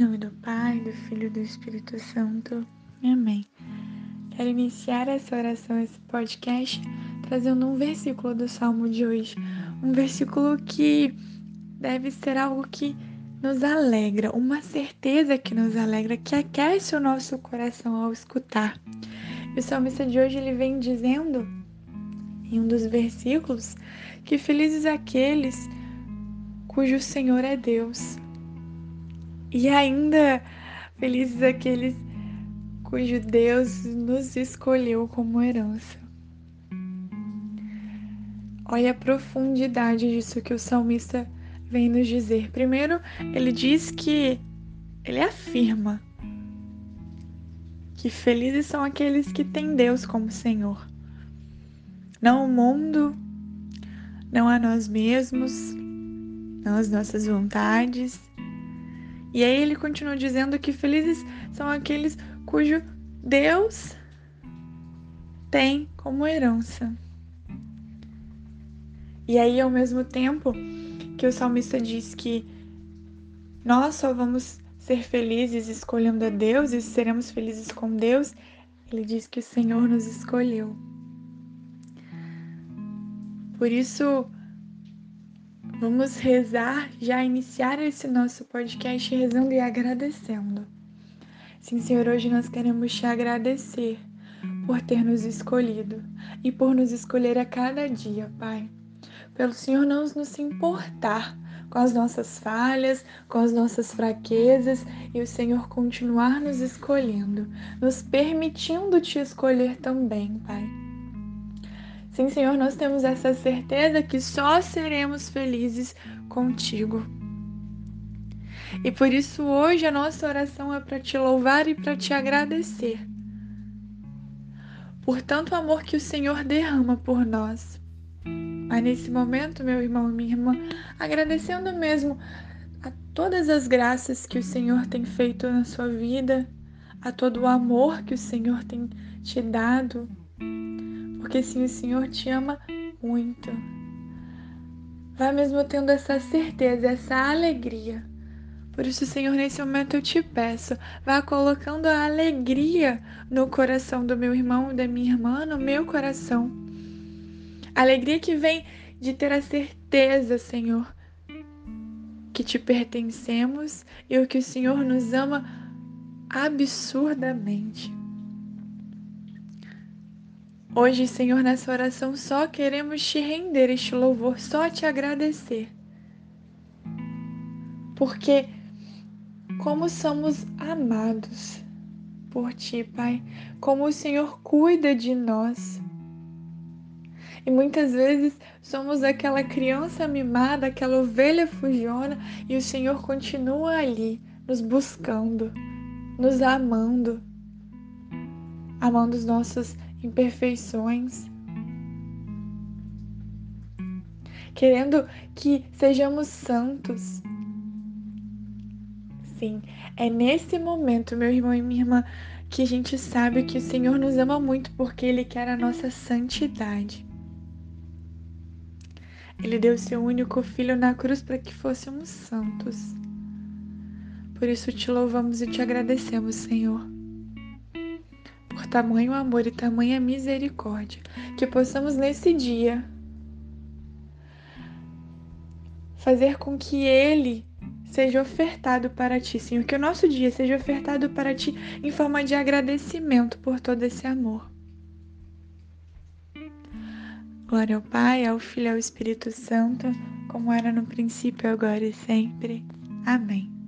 nome do Pai, do Filho e do Espírito Santo. Amém. Quero iniciar essa oração, esse podcast, trazendo um versículo do Salmo de hoje. Um versículo que deve ser algo que nos alegra, uma certeza que nos alegra, que aquece o nosso coração ao escutar. E o salmista de hoje ele vem dizendo, em um dos versículos, que felizes aqueles cujo Senhor é Deus e ainda felizes aqueles cujo Deus nos escolheu como herança. Olha a profundidade disso que o salmista vem nos dizer. Primeiro, ele diz que ele afirma que felizes são aqueles que têm Deus como Senhor. Não o mundo, não a nós mesmos, não as nossas vontades, e aí ele continua dizendo que felizes são aqueles cujo Deus tem como herança. E aí, ao mesmo tempo que o salmista diz que nós só vamos ser felizes escolhendo a Deus e seremos felizes com Deus, ele diz que o Senhor nos escolheu. Por isso, Vamos rezar, já iniciar esse nosso podcast rezando e agradecendo. Sim, Senhor, hoje nós queremos te agradecer por ter nos escolhido e por nos escolher a cada dia, Pai. Pelo Senhor não nos importar com as nossas falhas, com as nossas fraquezas e o Senhor continuar nos escolhendo, nos permitindo te escolher também, Pai. Sim, Senhor, nós temos essa certeza que só seremos felizes contigo. E por isso hoje a nossa oração é para te louvar e para te agradecer. Por tanto amor que o Senhor derrama por nós. Mas nesse momento, meu irmão e minha irmã, agradecendo mesmo a todas as graças que o Senhor tem feito na sua vida, a todo o amor que o Senhor tem te dado, porque sim, o Senhor te ama muito. Vai mesmo tendo essa certeza, essa alegria. Por isso, Senhor, nesse momento eu te peço, vá colocando a alegria no coração do meu irmão da minha irmã, no meu coração. Alegria que vem de ter a certeza, Senhor, que te pertencemos e o que o Senhor nos ama absurdamente. Hoje, Senhor, nessa oração só queremos te render este louvor, só te agradecer. Porque como somos amados por ti, Pai, como o Senhor cuida de nós. E muitas vezes somos aquela criança mimada, aquela ovelha fugiona, e o Senhor continua ali, nos buscando, nos amando, amando os nossos imperfeições, querendo que sejamos santos. Sim, é nesse momento, meu irmão e minha irmã, que a gente sabe que o Senhor nos ama muito porque Ele quer a nossa santidade. Ele deu seu único filho na cruz para que fôssemos santos. Por isso te louvamos e te agradecemos, Senhor tamanho amor e tamanha misericórdia, que possamos nesse dia fazer com que Ele seja ofertado para ti, Senhor, que o nosso dia seja ofertado para ti em forma de agradecimento por todo esse amor. Glória ao Pai, ao Filho e ao Espírito Santo, como era no princípio, agora e sempre. Amém.